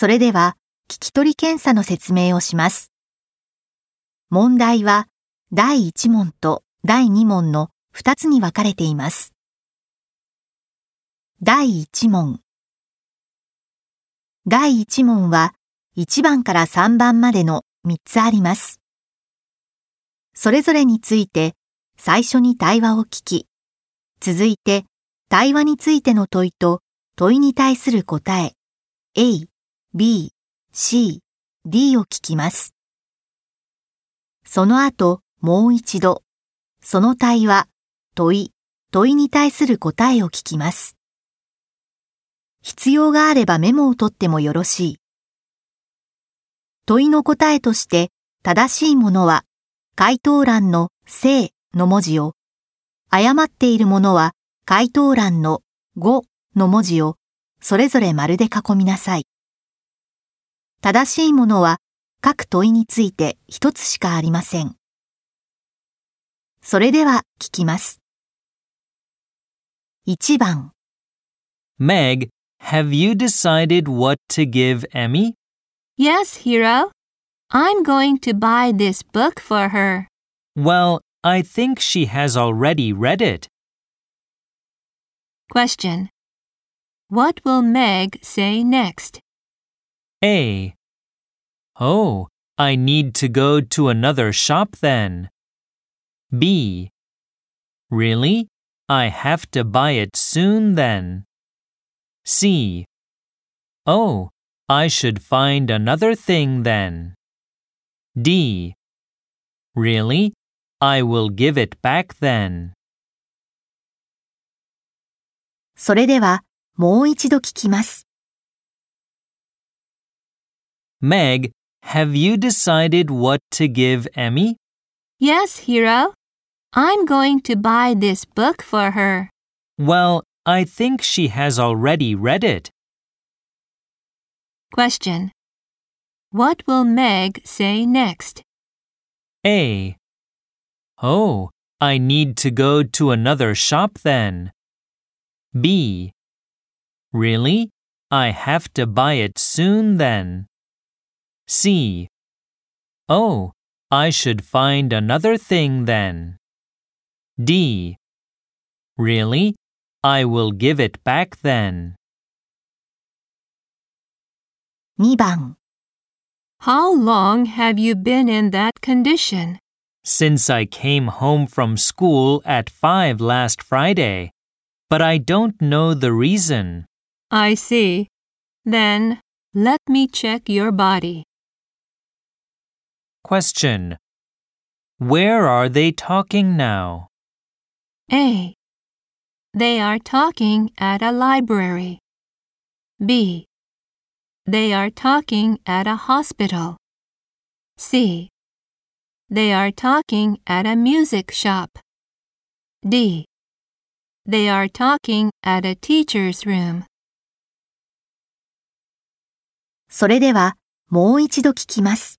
それでは、聞き取り検査の説明をします。問題は、第1問と第2問の2つに分かれています。第1問。第1問は、1番から3番までの3つあります。それぞれについて、最初に対話を聞き、続いて、対話についての問いと問いに対する答え、A、B、C、D を聞きます。その後、もう一度、その対話、問い、問いに対する答えを聞きます。必要があればメモを取ってもよろしい。問いの答えとして正しいものは回答欄の正の文字を、誤っているものは回答欄の5の文字をそれぞれ丸で囲みなさい。正しいものは各問いについて一つしかありません。それでは聞きます。1番、Meg, have you decided what to give Emmy? Yes, Hero. I'm going to buy this book for her. Well, I think she has already read it. Question. What will Meg say next? A. Oh, I need to go to another shop then. B. Really? I have to buy it soon then. C. Oh, I should find another thing then. D. Really? I will give it back then. それではもう一度聞きます。 Meg, have you decided what to give Emmy? Yes, Hero. I'm going to buy this book for her. Well, I think she has already read it. Question. What will Meg say next? A. Oh, I need to go to another shop then. B. Really? I have to buy it soon then. C. Oh, I should find another thing then. D. Really? I will give it back then. 2番、How long have you been in that condition? since I came home from school at 5 last Friday. But I don't know the reason. I see. Then let me check your body. Question. Where are they talking now? A. They are talking at a library. B. They are talking at a hospital. C. They are talking at a music shop. D. They are talking at a teacher's room. それではもう一度聞きます。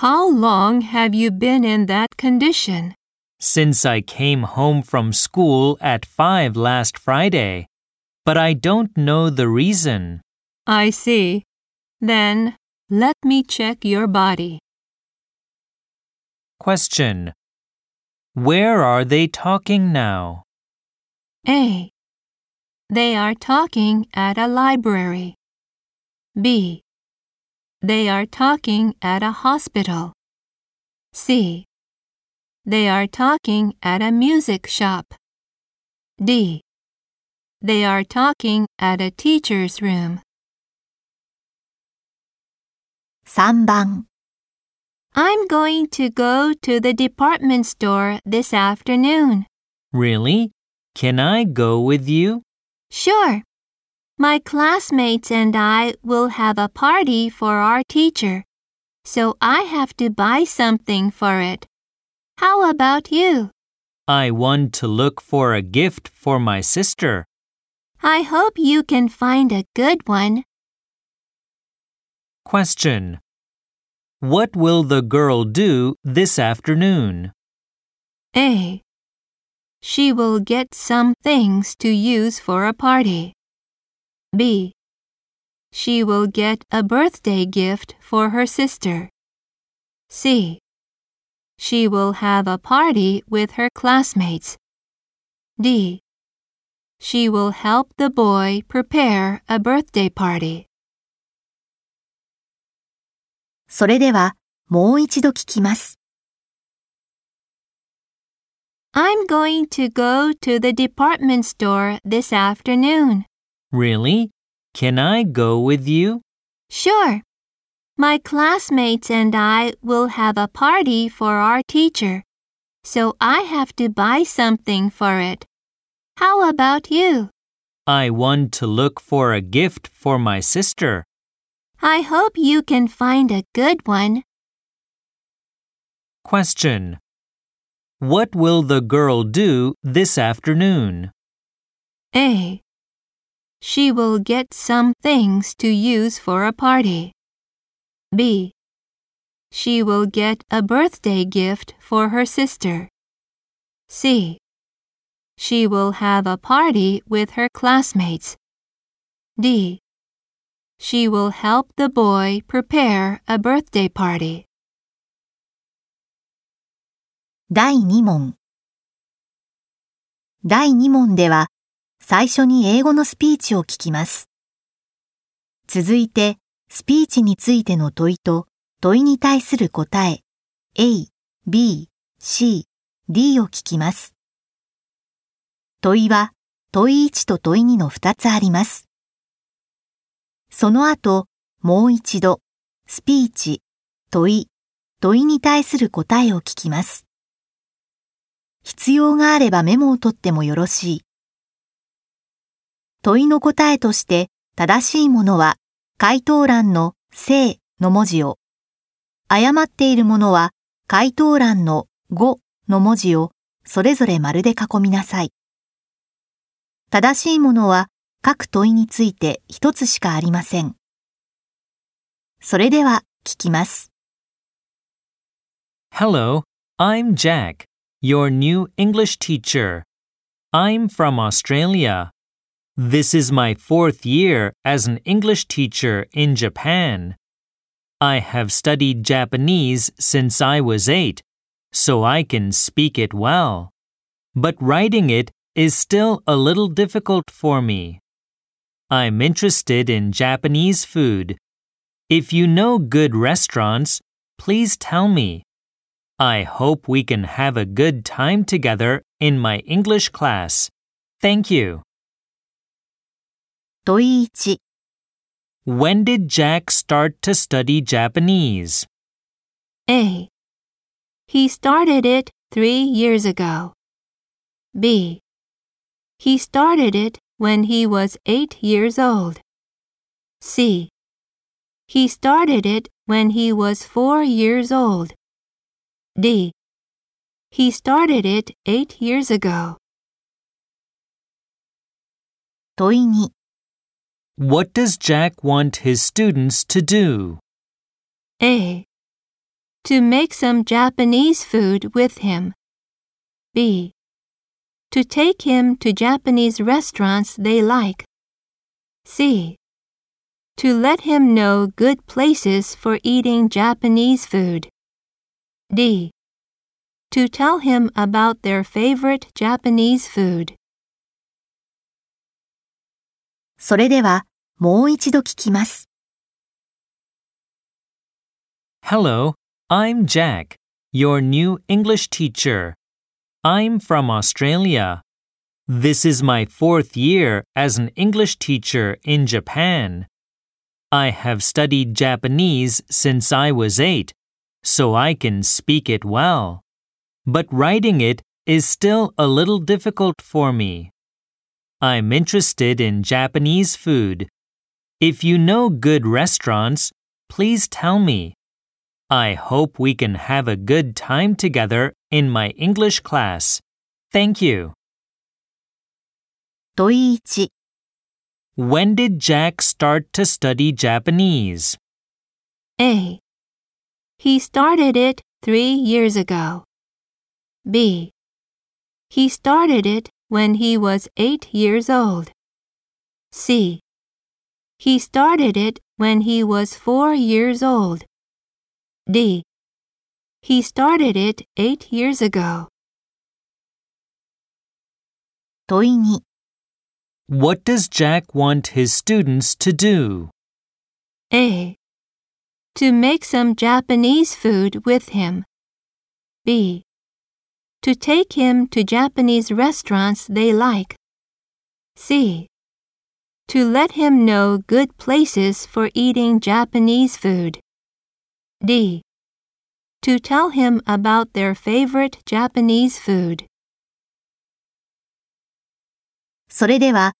How long have you been in that condition? Since I came home from school at 5 last Friday. But I don't know the reason. I see. Then let me check your body. Question. Where are they talking now? A. They are talking at a library. B. They are talking at a hospital. C. They are talking at a music shop. D. They are talking at a teacher's room. 3番、I'm going to go to the department store this afternoon. Really? Can I go with you? Sure. My classmates and I will have a party for our teacher, so I have to buy something for it. How about you? I want to look for a gift for my sister. I hope you can find a good one. Question. What will the girl do this afternoon? A. She will get some things to use for a party. B. She will get a birthday gift for her sister. C. She will have a party with her classmates. D. She will help the boy prepare a birthday party. それでは、もう一度聞きます。 I'm going to go to the department store this afternoon. Really? Can I go with you? Sure. My classmates and I will have a party for our teacher, so I have to buy something for it. How about you? I want to look for a gift for my sister. I hope you can find a good one. Question. What will the girl do this afternoon? A. She will get some things to use for a party. B. She will get a birthday gift for her sister. C. She will have a party with her classmates. D. She will help the boy prepare a birthday party. 第2問。第2問では、 最初に英語のスピーチを聞きます。続いて、スピーチについての問いと、問いに対する答え、A、B、C、D を聞きます。問いは、問い1と問い2の2つあります。その後、もう一度、スピーチ、問い、問いに対する答えを聞きます。必要があればメモを取ってもよろしい。問いの答えとして正しいものは回答欄の正の文字を、誤っているものは回答欄の5の文字をそれぞれ丸で囲みなさい。正しいものは各問いについて一つしかありません。それでは聞きます。Hello, I'm Jack, your new English teacher. I'm from Australia. This is my fourth year as an English teacher in Japan. I have studied Japanese since I was eight, so I can speak it well. But writing it is still a little difficult for me. I'm interested in Japanese food. If you know good restaurants, please tell me. I hope we can have a good time together in my English class. Thank you. 問い1、 When did Jack start to study Japanese? A. He started it three years ago. B. He started it when he was eight years old. C. He started it when he was four years old. D. He started it eight years ago. 問い2、 What does Jack want his students to do? A. To make some Japanese food with him. B. To take him to Japanese restaurants they like. C. To let him know good places for eating Japanese food. D. To tell him about their favorite Japanese food. それでは もう一度聞きます。 Hello, I'm Jack, your new English teacher. I'm from Australia. This is my fourth year as an English teacher in Japan. I have studied Japanese since I was eight, so I can speak it well. But writing it is still a little difficult for me. I'm interested in Japanese food. if you know good restaurants, please tell me. I hope we can have a good time together in my English class. Thank you. 問い1、When did Jack start to study Japanese? A. He started it three years ago. B. He started it when he was eight years old. C. He started it when he was four years old. D. He started it eight years ago. 問い2 What does Jack want his students to do? A. To make some Japanese food with him. B. To take him to Japanese restaurants they like. C. To let him know good places for eating Japanese food. D. To tell him about their favorite Japanese food. それでは、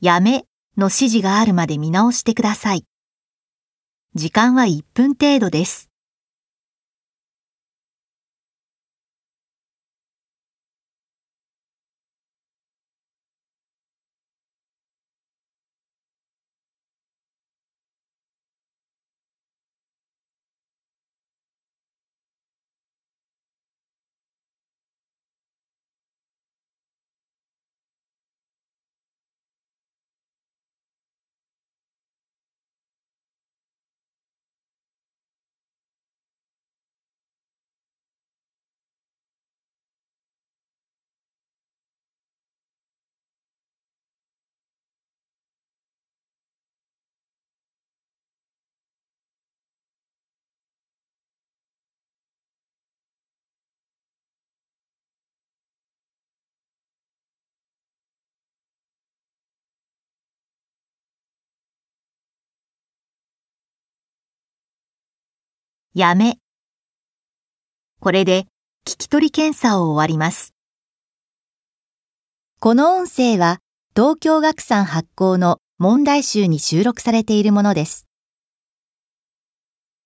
やめの指示があるまで見直してください。時間は1分程度です。やめ。これで聞き取り検査を終わります。この音声は東京学産発行の問題集に収録されているものです。